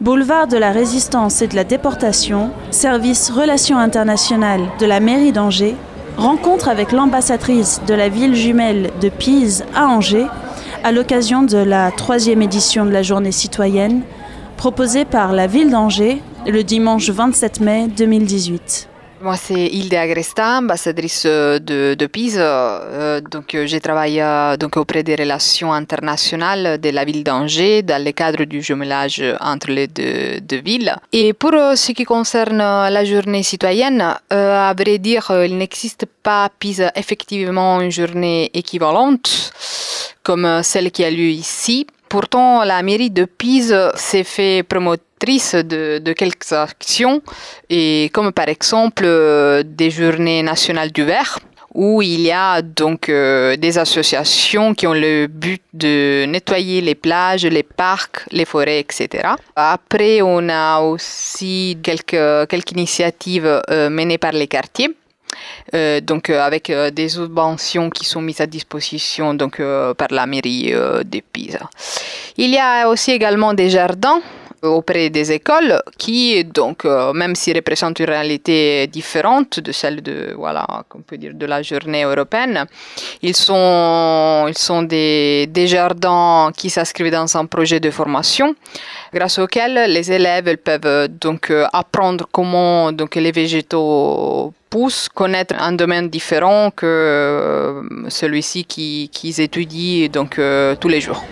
Boulevard de la Résistance et de la Déportation, service Relations internationales de la mairie d'Angers, rencontre avec l'ambassadrice de la ville jumelle de Pise à Angers à l'occasion de la troisième édition de la journée citoyenne proposée par la ville d'Angers le dimanche 27 mai 2018. Moi, c'est Hilde Agresta, ambassadrice de, de Pise. Euh, donc, euh, je travaille euh, donc auprès des relations internationales de la ville d'Angers dans le cadre du jumelage entre les deux, villes. Et pour ce qui concerne la journée citoyenne, à vrai dire, il n'existe pas à Pise effectivement une journée équivalente comme celle qui a lieu ici. Pourtant, la mairie de Pise s'est fait promotrice de, quelques actions, et comme par exemple euh, des journées nationales du verre, où il y a donc euh, des associations qui ont le but de nettoyer les plages, les parcs, les forêts, etc. Après, on a aussi quelques, initiatives euh, menées par les quartiers. Euh, donc euh, avec euh, des subventions qui sont mises à disposition donc par la mairie de Pisa. Il y a aussi également des jardins auprès des écoles qui donc même s'ils représentent une réalité différente de celle de voilà qu'on peut dire de la journée européenne ils sont ils sont des, des jardins qui s'inscrivent dans un projet de formation grâce auquel les élèves peuvent donc apprendre comment donc les végétaux poussent, connaître un domaine différent que euh, celui-ci qu'ils étudient donc, euh, tous les jours.